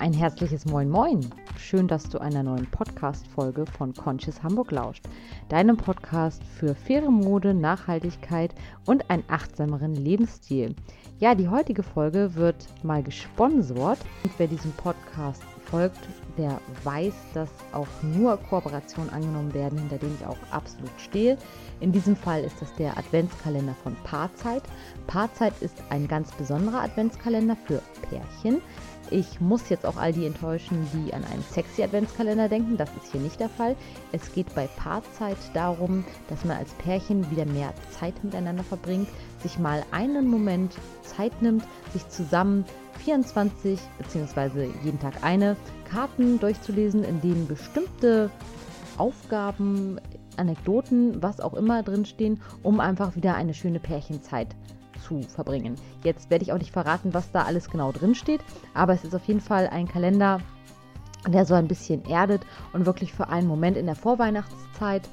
Ein herzliches Moin Moin. Schön, dass du einer neuen Podcast-Folge von Conscious Hamburg lauscht. Deinem Podcast für faire Mode, Nachhaltigkeit und einen achtsameren Lebensstil. Ja, die heutige Folge wird mal gesponsert. Und wer diesem Podcast folgt, der weiß, dass auch nur Kooperationen angenommen werden, hinter denen ich auch absolut stehe. In diesem Fall ist das der Adventskalender von Paarzeit. Paarzeit ist ein ganz besonderer Adventskalender für Pärchen. Ich muss jetzt auch all die enttäuschen, die an einen sexy Adventskalender denken. Das ist hier nicht der Fall. Es geht bei Paarzeit darum, dass man als Pärchen wieder mehr Zeit miteinander verbringt, sich mal einen Moment Zeit nimmt, sich zusammen 24 bzw. jeden Tag eine Karten durchzulesen, in denen bestimmte Aufgaben, Anekdoten, was auch immer drinstehen, um einfach wieder eine schöne Pärchenzeit zu verbringen. Jetzt werde ich auch nicht verraten, was da alles genau drin steht, aber es ist auf jeden Fall ein Kalender, der so ein bisschen erdet und wirklich für einen Moment in der Vorweihnachtszeit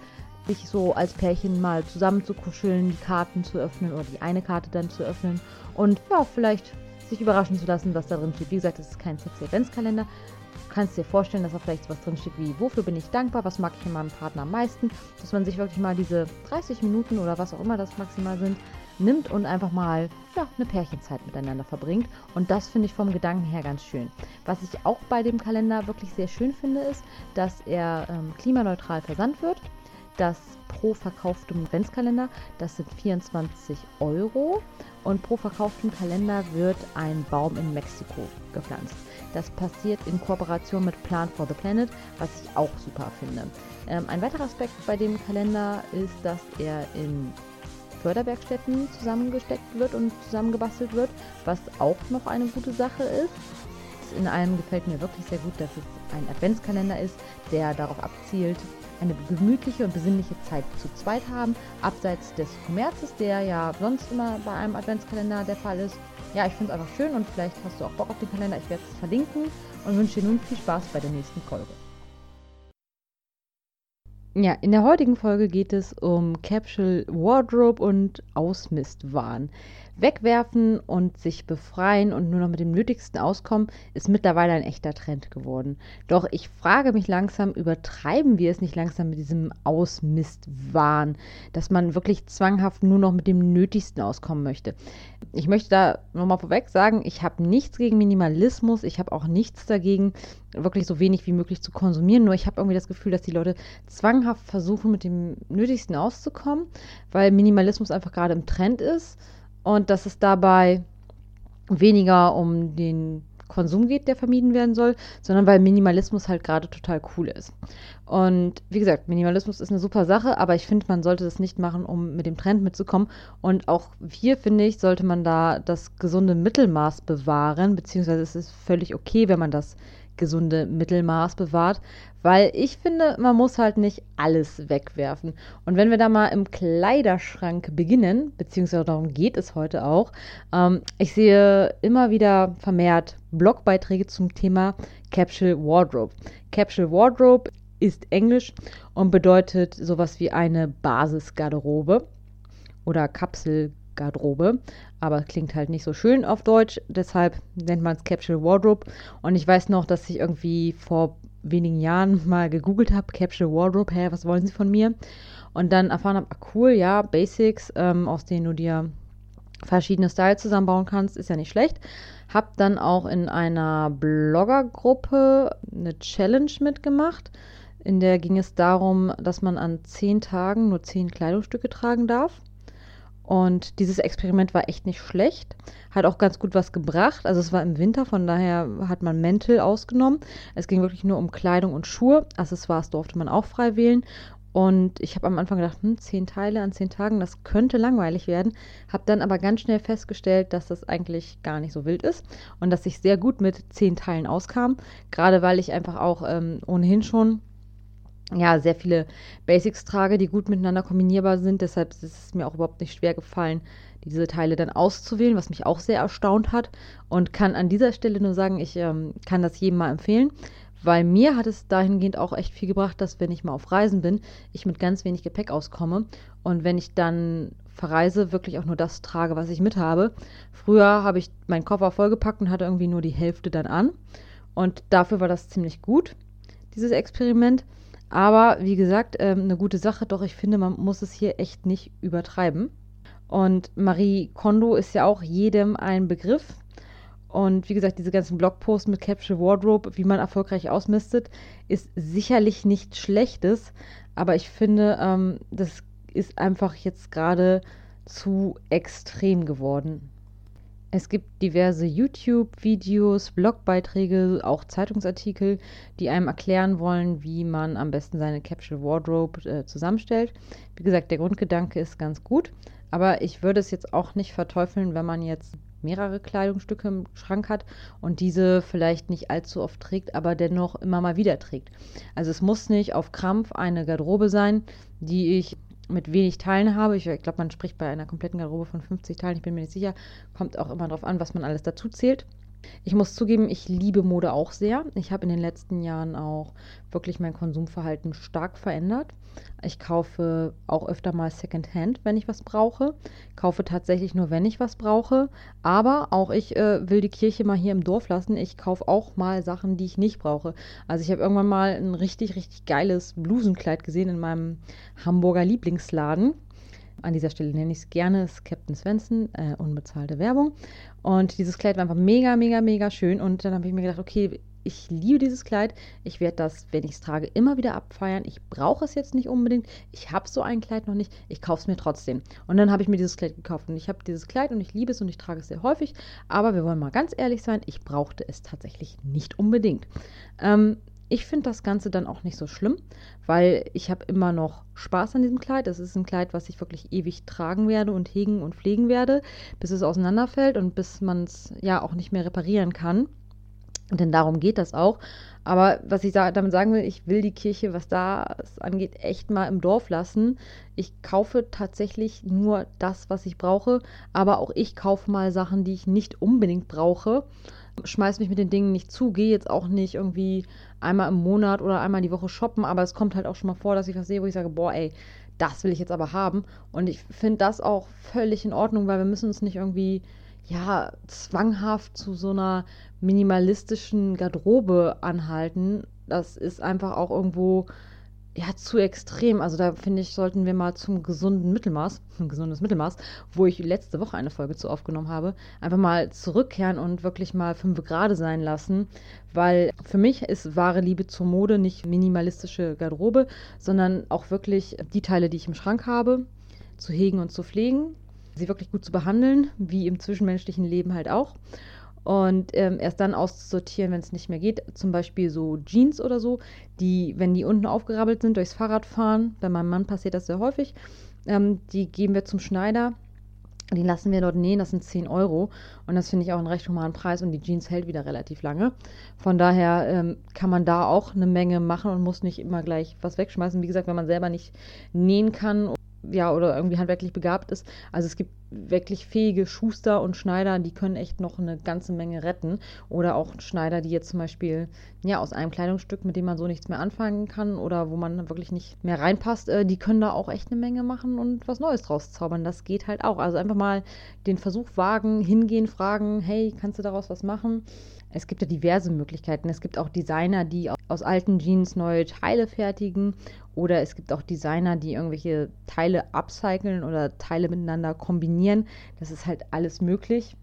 sich so als Pärchen mal zusammen zu kuscheln, die Karten zu öffnen oder die eine Karte dann zu öffnen und ja, vielleicht sich überraschen zu lassen, was da drin steht. Wie gesagt, es ist kein sexy Adventskalender. Du kannst dir vorstellen, dass da vielleicht was drin steht wie, wofür bin ich dankbar, was mag ich in meinem Partner am meisten, dass man sich wirklich mal diese 30 Minuten oder was auch immer das maximal sind, nimmt und einfach mal ja, eine Pärchenzeit miteinander verbringt. Und das finde ich vom Gedanken her ganz schön. Was ich auch bei dem Kalender wirklich sehr schön finde, ist, dass er ähm, klimaneutral versandt wird. Das pro verkauftem Adventskalender, das sind 24 Euro. Und pro verkauftem Kalender wird ein Baum in Mexiko gepflanzt. Das passiert in Kooperation mit Plant for the Planet, was ich auch super finde. Ähm, ein weiterer Aspekt bei dem Kalender ist, dass er in Förderwerkstätten zusammengesteckt wird und zusammengebastelt wird, was auch noch eine gute Sache ist. In allem gefällt mir wirklich sehr gut, dass es ein Adventskalender ist, der darauf abzielt, eine gemütliche und besinnliche Zeit zu zweit haben, abseits des Kommerzes, der ja sonst immer bei einem Adventskalender der Fall ist. Ja, ich finde es einfach schön und vielleicht hast du auch Bock auf den Kalender. Ich werde es verlinken und wünsche dir nun viel Spaß bei der nächsten Folge. Ja, in der heutigen Folge geht es um Capsule Wardrobe und Ausmistwahn. Wegwerfen und sich befreien und nur noch mit dem Nötigsten auskommen, ist mittlerweile ein echter Trend geworden. Doch ich frage mich langsam, übertreiben wir es nicht langsam mit diesem Ausmistwahn, dass man wirklich zwanghaft nur noch mit dem Nötigsten auskommen möchte. Ich möchte da nochmal vorweg sagen, ich habe nichts gegen Minimalismus, ich habe auch nichts dagegen, wirklich so wenig wie möglich zu konsumieren. Nur ich habe irgendwie das Gefühl, dass die Leute zwanghaft versuchen, mit dem Nötigsten auszukommen, weil Minimalismus einfach gerade im Trend ist und dass es dabei weniger um den Konsum geht, der vermieden werden soll, sondern weil Minimalismus halt gerade total cool ist. Und wie gesagt, Minimalismus ist eine super Sache, aber ich finde, man sollte das nicht machen, um mit dem Trend mitzukommen. Und auch hier, finde ich, sollte man da das gesunde Mittelmaß bewahren, beziehungsweise es ist völlig okay, wenn man das gesunde Mittelmaß bewahrt, weil ich finde, man muss halt nicht alles wegwerfen. Und wenn wir da mal im Kleiderschrank beginnen, beziehungsweise darum geht es heute auch, ähm, ich sehe immer wieder vermehrt Blogbeiträge zum Thema Capsule Wardrobe. Capsule Wardrobe ist Englisch und bedeutet sowas wie eine Basisgarderobe oder Kapselgarderobe. Garderobe, aber klingt halt nicht so schön auf Deutsch, deshalb nennt man es Capsule Wardrobe. Und ich weiß noch, dass ich irgendwie vor wenigen Jahren mal gegoogelt habe, Capsule Wardrobe, hä, was wollen Sie von mir? Und dann erfahren habe, ah, cool, ja, Basics, ähm, aus denen du dir verschiedene Styles zusammenbauen kannst, ist ja nicht schlecht. Hab dann auch in einer Bloggergruppe eine Challenge mitgemacht. In der ging es darum, dass man an zehn Tagen nur zehn Kleidungsstücke tragen darf. Und dieses Experiment war echt nicht schlecht. Hat auch ganz gut was gebracht. Also es war im Winter, von daher hat man Mäntel ausgenommen. Es ging wirklich nur um Kleidung und Schuhe. Accessoires durfte man auch frei wählen. Und ich habe am Anfang gedacht, hm, zehn Teile an zehn Tagen, das könnte langweilig werden. Habe dann aber ganz schnell festgestellt, dass das eigentlich gar nicht so wild ist und dass ich sehr gut mit zehn Teilen auskam. Gerade weil ich einfach auch ähm, ohnehin schon ja, sehr viele Basics trage, die gut miteinander kombinierbar sind. Deshalb ist es mir auch überhaupt nicht schwer gefallen, diese Teile dann auszuwählen, was mich auch sehr erstaunt hat. Und kann an dieser Stelle nur sagen, ich ähm, kann das jedem mal empfehlen, weil mir hat es dahingehend auch echt viel gebracht, dass wenn ich mal auf Reisen bin, ich mit ganz wenig Gepäck auskomme. Und wenn ich dann verreise, wirklich auch nur das trage, was ich mit habe. Früher habe ich meinen Koffer vollgepackt und hatte irgendwie nur die Hälfte dann an. Und dafür war das ziemlich gut, dieses Experiment. Aber wie gesagt, ähm, eine gute Sache, doch ich finde, man muss es hier echt nicht übertreiben. Und Marie Kondo ist ja auch jedem ein Begriff. Und wie gesagt, diese ganzen Blogposts mit Capture Wardrobe, wie man erfolgreich ausmistet, ist sicherlich nichts Schlechtes. Aber ich finde, ähm, das ist einfach jetzt gerade zu extrem geworden. Es gibt diverse YouTube-Videos, Blogbeiträge, auch Zeitungsartikel, die einem erklären wollen, wie man am besten seine Capsule Wardrobe äh, zusammenstellt. Wie gesagt, der Grundgedanke ist ganz gut, aber ich würde es jetzt auch nicht verteufeln, wenn man jetzt mehrere Kleidungsstücke im Schrank hat und diese vielleicht nicht allzu oft trägt, aber dennoch immer mal wieder trägt. Also es muss nicht auf Krampf eine Garderobe sein, die ich mit wenig Teilen habe. Ich, glaube, man spricht bei einer kompletten Garderobe von 50 Teilen. Ich bin mir nicht sicher. Kommt auch immer darauf an, was man alles dazu zählt. Ich muss zugeben, ich liebe Mode auch sehr. Ich habe in den letzten Jahren auch wirklich mein Konsumverhalten stark verändert. Ich kaufe auch öfter mal Secondhand, wenn ich was brauche. Kaufe tatsächlich nur, wenn ich was brauche. Aber auch ich äh, will die Kirche mal hier im Dorf lassen. Ich kaufe auch mal Sachen, die ich nicht brauche. Also ich habe irgendwann mal ein richtig, richtig geiles Blusenkleid gesehen in meinem Hamburger Lieblingsladen. An dieser Stelle nenne ich es gerne, es Captain Svensson, äh, unbezahlte Werbung. Und dieses Kleid war einfach mega, mega, mega schön. Und dann habe ich mir gedacht, okay, ich liebe dieses Kleid. Ich werde das, wenn ich es trage, immer wieder abfeiern. Ich brauche es jetzt nicht unbedingt. Ich habe so ein Kleid noch nicht. Ich kaufe es mir trotzdem. Und dann habe ich mir dieses Kleid gekauft. Und ich habe dieses Kleid und ich liebe es und ich trage es sehr häufig. Aber wir wollen mal ganz ehrlich sein, ich brauchte es tatsächlich nicht unbedingt. Ähm, ich finde das Ganze dann auch nicht so schlimm, weil ich habe immer noch Spaß an diesem Kleid. Das ist ein Kleid, was ich wirklich ewig tragen werde und hegen und pflegen werde, bis es auseinanderfällt und bis man es ja auch nicht mehr reparieren kann. Denn darum geht das auch. Aber was ich damit sagen will, ich will die Kirche, was das angeht, echt mal im Dorf lassen. Ich kaufe tatsächlich nur das, was ich brauche. Aber auch ich kaufe mal Sachen, die ich nicht unbedingt brauche schmeiß mich mit den Dingen nicht zu, gehe jetzt auch nicht irgendwie einmal im Monat oder einmal die Woche shoppen, aber es kommt halt auch schon mal vor, dass ich was sehe, wo ich sage, boah, ey, das will ich jetzt aber haben. Und ich finde das auch völlig in Ordnung, weil wir müssen uns nicht irgendwie, ja, zwanghaft zu so einer minimalistischen Garderobe anhalten. Das ist einfach auch irgendwo ja, zu extrem. Also da finde ich, sollten wir mal zum gesunden Mittelmaß, ein gesundes Mittelmaß, wo ich letzte Woche eine Folge zu aufgenommen habe, einfach mal zurückkehren und wirklich mal fünf Grade sein lassen. Weil für mich ist wahre Liebe zur Mode nicht minimalistische Garderobe, sondern auch wirklich die Teile, die ich im Schrank habe, zu hegen und zu pflegen, sie wirklich gut zu behandeln, wie im zwischenmenschlichen Leben halt auch und ähm, erst dann auszusortieren, wenn es nicht mehr geht. Zum Beispiel so Jeans oder so, die, wenn die unten aufgerabbelt sind durchs Fahrradfahren, bei meinem Mann passiert das sehr häufig, ähm, die geben wir zum Schneider. Die lassen wir dort nähen, das sind 10 Euro. Und das finde ich auch einen recht humanen Preis und die Jeans hält wieder relativ lange. Von daher ähm, kann man da auch eine Menge machen und muss nicht immer gleich was wegschmeißen. Wie gesagt, wenn man selber nicht nähen kann ja, oder irgendwie handwerklich begabt ist. Also es gibt wirklich fähige Schuster und Schneider, die können echt noch eine ganze Menge retten. Oder auch Schneider, die jetzt zum Beispiel ja aus einem Kleidungsstück, mit dem man so nichts mehr anfangen kann oder wo man wirklich nicht mehr reinpasst, äh, die können da auch echt eine Menge machen und was Neues draus zaubern. Das geht halt auch. Also einfach mal den Versuch wagen, hingehen, fragen, hey, kannst du daraus was machen? Es gibt ja diverse Möglichkeiten. Es gibt auch Designer, die aus alten Jeans neue Teile fertigen. Oder es gibt auch Designer, die irgendwelche Teile upcyclen oder Teile miteinander kombinieren. Das ist halt alles möglich.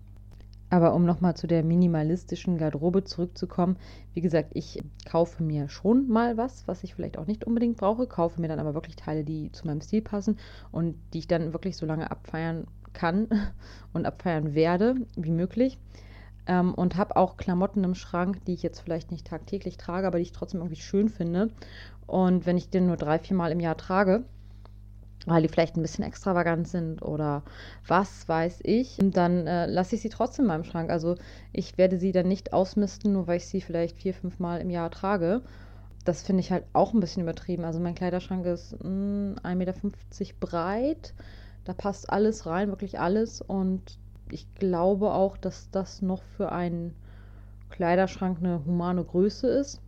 Aber um nochmal zu der minimalistischen Garderobe zurückzukommen, wie gesagt, ich kaufe mir schon mal was, was ich vielleicht auch nicht unbedingt brauche, kaufe mir dann aber wirklich Teile, die zu meinem Stil passen und die ich dann wirklich so lange abfeiern kann und abfeiern werde wie möglich. Ähm, und habe auch Klamotten im Schrank, die ich jetzt vielleicht nicht tagtäglich trage, aber die ich trotzdem irgendwie schön finde. Und wenn ich den nur drei, vier Mal im Jahr trage, weil die vielleicht ein bisschen extravagant sind oder was weiß ich, dann äh, lasse ich sie trotzdem in meinem Schrank. Also ich werde sie dann nicht ausmisten, nur weil ich sie vielleicht vier, fünf Mal im Jahr trage. Das finde ich halt auch ein bisschen übertrieben. Also mein Kleiderschrank ist mm, 1,50 Meter breit. Da passt alles rein, wirklich alles. Und ich glaube auch, dass das noch für einen Kleiderschrank eine humane Größe ist.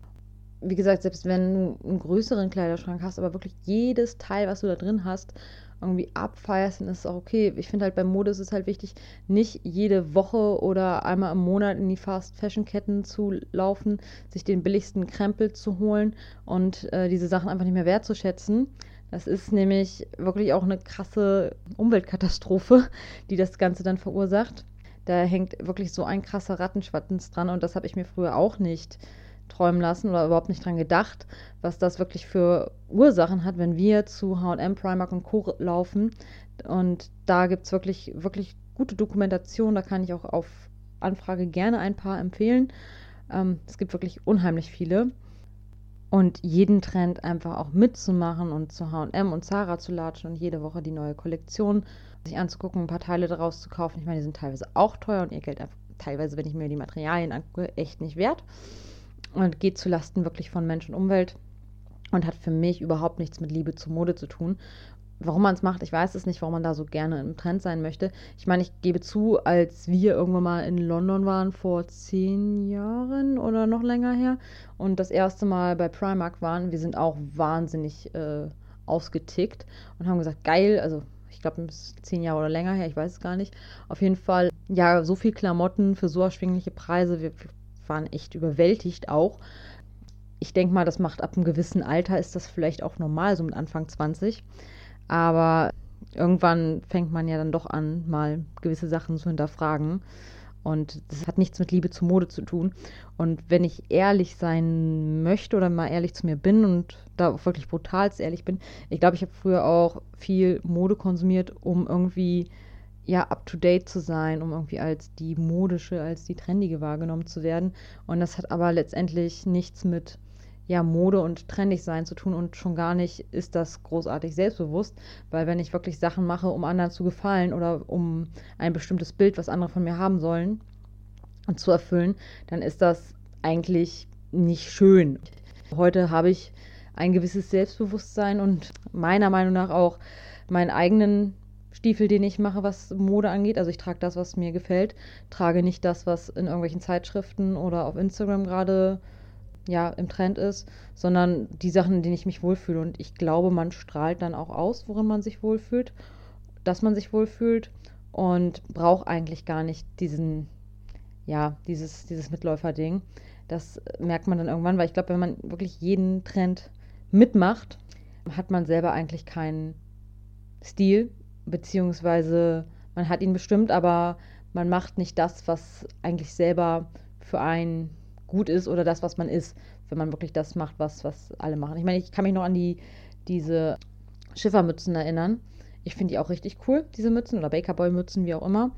Wie gesagt, selbst wenn du einen größeren Kleiderschrank hast, aber wirklich jedes Teil, was du da drin hast, irgendwie abfeierst, dann ist es auch okay. Ich finde halt bei Mode ist es halt wichtig, nicht jede Woche oder einmal im Monat in die Fast-Fashion-Ketten zu laufen, sich den billigsten Krempel zu holen und äh, diese Sachen einfach nicht mehr wertzuschätzen. Das ist nämlich wirklich auch eine krasse Umweltkatastrophe, die das Ganze dann verursacht. Da hängt wirklich so ein krasser Rattenschwattens dran und das habe ich mir früher auch nicht träumen lassen oder überhaupt nicht dran gedacht, was das wirklich für Ursachen hat, wenn wir zu HM, Primark und Co. laufen. Und da gibt es wirklich, wirklich gute Dokumentation. Da kann ich auch auf Anfrage gerne ein paar empfehlen. Ähm, es gibt wirklich unheimlich viele. Und jeden Trend einfach auch mitzumachen und zu HM und Zara zu latschen und jede Woche die neue Kollektion sich anzugucken, ein paar Teile daraus zu kaufen. Ich meine, die sind teilweise auch teuer und ihr Geld einfach teilweise, wenn ich mir die Materialien angucke, echt nicht wert und geht zu Lasten wirklich von Mensch und Umwelt und hat für mich überhaupt nichts mit Liebe zur Mode zu tun. Warum man es macht, ich weiß es nicht, warum man da so gerne im Trend sein möchte. Ich meine, ich gebe zu, als wir irgendwann mal in London waren, vor zehn Jahren oder noch länger her, und das erste Mal bei Primark waren, wir sind auch wahnsinnig äh, ausgetickt und haben gesagt, geil, also ich glaube, es ist zehn Jahre oder länger her, ich weiß es gar nicht. Auf jeden Fall, ja, so viel Klamotten für so erschwingliche Preise. Wir, waren echt überwältigt auch. Ich denke mal, das macht ab einem gewissen Alter, ist das vielleicht auch normal, so mit Anfang 20. Aber irgendwann fängt man ja dann doch an, mal gewisse Sachen zu hinterfragen. Und das hat nichts mit Liebe zur Mode zu tun. Und wenn ich ehrlich sein möchte oder mal ehrlich zu mir bin und da auch wirklich brutal ehrlich bin, ich glaube, ich habe früher auch viel Mode konsumiert, um irgendwie ja, up to date zu sein, um irgendwie als die modische, als die trendige wahrgenommen zu werden. Und das hat aber letztendlich nichts mit ja, Mode und trendig sein zu tun und schon gar nicht ist das großartig selbstbewusst, weil wenn ich wirklich Sachen mache, um anderen zu gefallen oder um ein bestimmtes Bild, was andere von mir haben sollen, zu erfüllen, dann ist das eigentlich nicht schön. Heute habe ich ein gewisses Selbstbewusstsein und meiner Meinung nach auch meinen eigenen Stiefel, den ich mache, was Mode angeht. Also ich trage das, was mir gefällt, trage nicht das, was in irgendwelchen Zeitschriften oder auf Instagram gerade ja im Trend ist, sondern die Sachen, in denen ich mich wohlfühle. Und ich glaube, man strahlt dann auch aus, worin man sich wohlfühlt, dass man sich wohlfühlt und braucht eigentlich gar nicht diesen, ja, dieses, dieses Mitläufer-Ding. Das merkt man dann irgendwann, weil ich glaube, wenn man wirklich jeden Trend mitmacht, hat man selber eigentlich keinen Stil beziehungsweise man hat ihn bestimmt, aber man macht nicht das, was eigentlich selber für einen gut ist oder das, was man ist, wenn man wirklich das macht, was, was alle machen. Ich meine, ich kann mich noch an die, diese Schiffermützen erinnern. Ich finde die auch richtig cool, diese Mützen oder Bakerboy-Mützen, wie auch immer.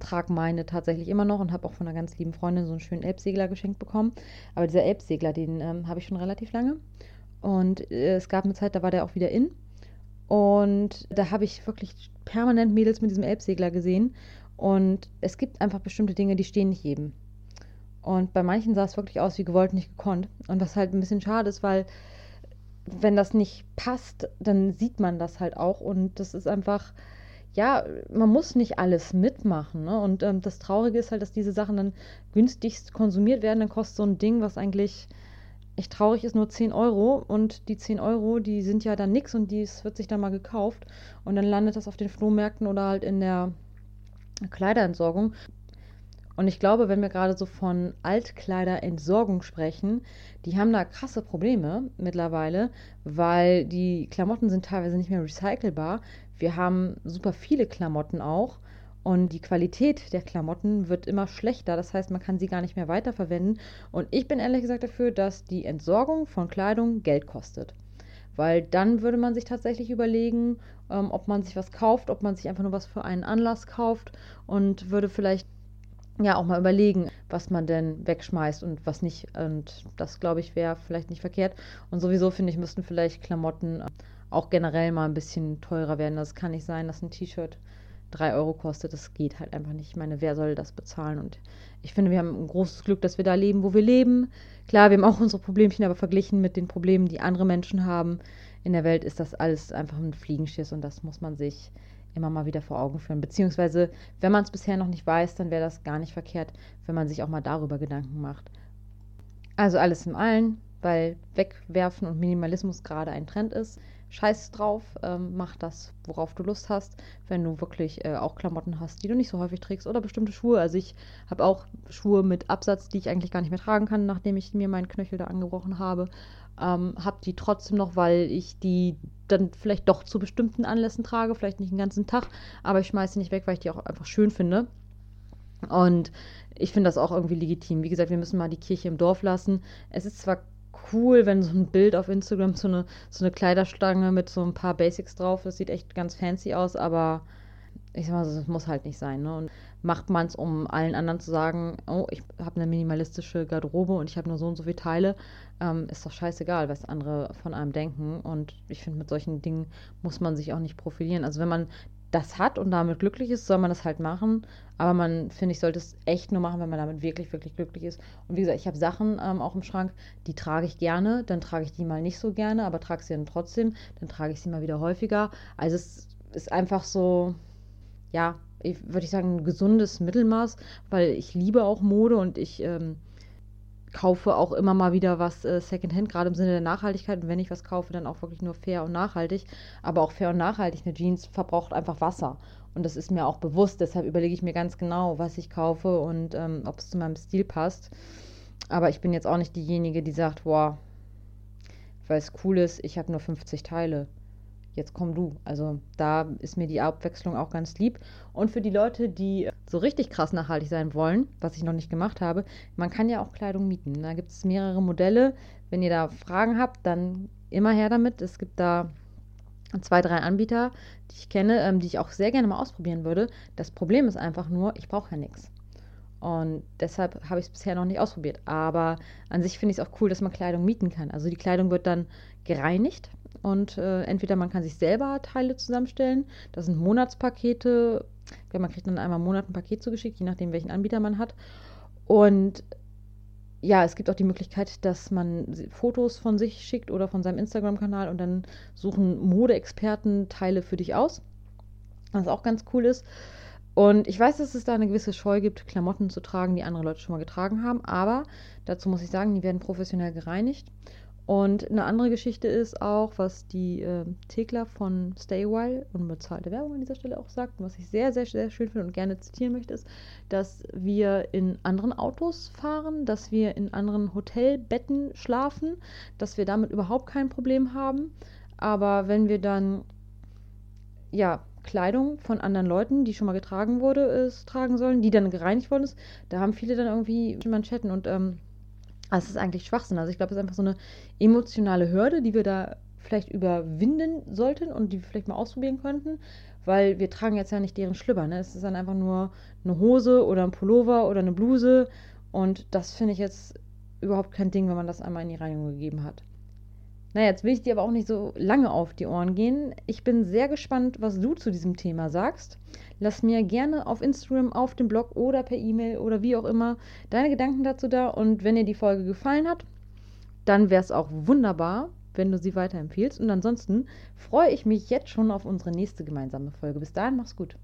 Trage meine tatsächlich immer noch und habe auch von einer ganz lieben Freundin so einen schönen Elbsegler geschenkt bekommen. Aber dieser Elbsegler, den ähm, habe ich schon relativ lange. Und äh, es gab eine Zeit, da war der auch wieder in. Und da habe ich wirklich permanent Mädels mit diesem Elbsegler gesehen. Und es gibt einfach bestimmte Dinge, die stehen nicht jedem. Und bei manchen sah es wirklich aus wie gewollt, nicht gekonnt. Und was halt ein bisschen schade ist, weil wenn das nicht passt, dann sieht man das halt auch. Und das ist einfach, ja, man muss nicht alles mitmachen. Ne? Und ähm, das Traurige ist halt, dass diese Sachen dann günstigst konsumiert werden. Dann kostet so ein Ding, was eigentlich echt traurig ist, nur 10 Euro und die 10 Euro, die sind ja dann nix und dies wird sich dann mal gekauft und dann landet das auf den Flohmärkten oder halt in der Kleiderentsorgung. Und ich glaube, wenn wir gerade so von Altkleiderentsorgung sprechen, die haben da krasse Probleme mittlerweile, weil die Klamotten sind teilweise nicht mehr recycelbar. Wir haben super viele Klamotten auch und die Qualität der Klamotten wird immer schlechter. Das heißt, man kann sie gar nicht mehr weiterverwenden. Und ich bin ehrlich gesagt dafür, dass die Entsorgung von Kleidung Geld kostet. Weil dann würde man sich tatsächlich überlegen, ähm, ob man sich was kauft, ob man sich einfach nur was für einen Anlass kauft und würde vielleicht ja auch mal überlegen, was man denn wegschmeißt und was nicht. Und das, glaube ich, wäre vielleicht nicht verkehrt. Und sowieso finde ich, müssten vielleicht Klamotten auch generell mal ein bisschen teurer werden. Das kann nicht sein, dass ein T-Shirt 3 Euro kostet. Das geht halt einfach nicht. Ich meine, wer soll das bezahlen? Und ich finde, wir haben ein großes Glück, dass wir da leben, wo wir leben. Klar, wir haben auch unsere Problemchen, aber verglichen mit den Problemen, die andere Menschen haben in der Welt, ist das alles einfach ein Fliegenschiss und das muss man sich immer mal wieder vor Augen führen. Beziehungsweise, wenn man es bisher noch nicht weiß, dann wäre das gar nicht verkehrt, wenn man sich auch mal darüber Gedanken macht. Also alles im Allen, weil Wegwerfen und Minimalismus gerade ein Trend ist, scheiß drauf, ähm, mach das, worauf du Lust hast, wenn du wirklich äh, auch Klamotten hast, die du nicht so häufig trägst oder bestimmte Schuhe. Also ich habe auch Schuhe mit Absatz, die ich eigentlich gar nicht mehr tragen kann, nachdem ich mir meinen Knöchel da angebrochen habe. Ähm, habe die trotzdem noch, weil ich die dann vielleicht doch zu bestimmten Anlässen trage, vielleicht nicht den ganzen Tag, aber ich schmeiße sie nicht weg, weil ich die auch einfach schön finde. Und ich finde das auch irgendwie legitim. Wie gesagt, wir müssen mal die Kirche im Dorf lassen. Es ist zwar cool, wenn so ein Bild auf Instagram so eine, so eine Kleiderstange mit so ein paar Basics drauf ist. Sieht echt ganz fancy aus, aber ich sag mal, das muss halt nicht sein. Ne? Und macht man es, um allen anderen zu sagen, oh, ich habe eine minimalistische Garderobe und ich habe nur so und so viele Teile, ähm, ist doch scheißegal, was andere von einem denken. Und ich finde, mit solchen Dingen muss man sich auch nicht profilieren. Also wenn man das hat und damit glücklich ist, soll man das halt machen. Aber man, finde ich, sollte es echt nur machen, wenn man damit wirklich, wirklich glücklich ist. Und wie gesagt, ich habe Sachen ähm, auch im Schrank, die trage ich gerne, dann trage ich die mal nicht so gerne, aber trage sie dann trotzdem, dann trage ich sie mal wieder häufiger. Also es ist einfach so, ja, würde ich sagen, ein gesundes Mittelmaß, weil ich liebe auch Mode und ich ähm, kaufe auch immer mal wieder was äh, Secondhand, gerade im Sinne der Nachhaltigkeit. Und wenn ich was kaufe, dann auch wirklich nur fair und nachhaltig. Aber auch fair und nachhaltig. Eine Jeans verbraucht einfach Wasser. Und das ist mir auch bewusst. Deshalb überlege ich mir ganz genau, was ich kaufe und ähm, ob es zu meinem Stil passt. Aber ich bin jetzt auch nicht diejenige, die sagt, boah, weil es cool ist, ich habe nur 50 Teile jetzt komm du. Also da ist mir die Abwechslung auch ganz lieb. Und für die Leute, die so richtig krass nachhaltig sein wollen, was ich noch nicht gemacht habe, man kann ja auch Kleidung mieten. Da gibt es mehrere Modelle. Wenn ihr da Fragen habt, dann immer her damit. Es gibt da zwei, drei Anbieter, die ich kenne, ähm, die ich auch sehr gerne mal ausprobieren würde. Das Problem ist einfach nur, ich brauche ja nichts. Und deshalb habe ich es bisher noch nicht ausprobiert. Aber an sich finde ich es auch cool, dass man Kleidung mieten kann. Also die Kleidung wird dann gereinigt und äh, entweder man kann sich selber Teile zusammenstellen. Das sind Monatspakete. Man kriegt dann einmal im Monat ein Paket zugeschickt, je nachdem, welchen Anbieter man hat. Und ja, es gibt auch die Möglichkeit, dass man Fotos von sich schickt oder von seinem Instagram-Kanal und dann suchen Modeexperten Teile für dich aus. Was auch ganz cool ist. Und ich weiß, dass es da eine gewisse Scheu gibt, Klamotten zu tragen, die andere Leute schon mal getragen haben. Aber dazu muss ich sagen, die werden professionell gereinigt. Und eine andere Geschichte ist auch, was die äh, Thekla von Stay While, unbezahlte Werbung an dieser Stelle auch sagt, was ich sehr, sehr, sehr schön finde und gerne zitieren möchte, ist, dass wir in anderen Autos fahren, dass wir in anderen Hotelbetten schlafen, dass wir damit überhaupt kein Problem haben. Aber wenn wir dann, ja, Kleidung von anderen Leuten, die schon mal getragen wurde, ist, tragen sollen, die dann gereinigt worden ist, da haben viele dann irgendwie Manschetten und ähm, das ist eigentlich Schwachsinn. Also ich glaube, es ist einfach so eine emotionale Hürde, die wir da vielleicht überwinden sollten und die wir vielleicht mal ausprobieren könnten, weil wir tragen jetzt ja nicht deren Schlüpper. Ne? Es ist dann einfach nur eine Hose oder ein Pullover oder eine Bluse und das finde ich jetzt überhaupt kein Ding, wenn man das einmal in die Reinigung gegeben hat. Naja, jetzt will ich dir aber auch nicht so lange auf die Ohren gehen. Ich bin sehr gespannt, was du zu diesem Thema sagst. Lass mir gerne auf Instagram, auf dem Blog oder per E-Mail oder wie auch immer deine Gedanken dazu da. Und wenn dir die Folge gefallen hat, dann wäre es auch wunderbar, wenn du sie weiterempfiehlst. Und ansonsten freue ich mich jetzt schon auf unsere nächste gemeinsame Folge. Bis dahin, mach's gut.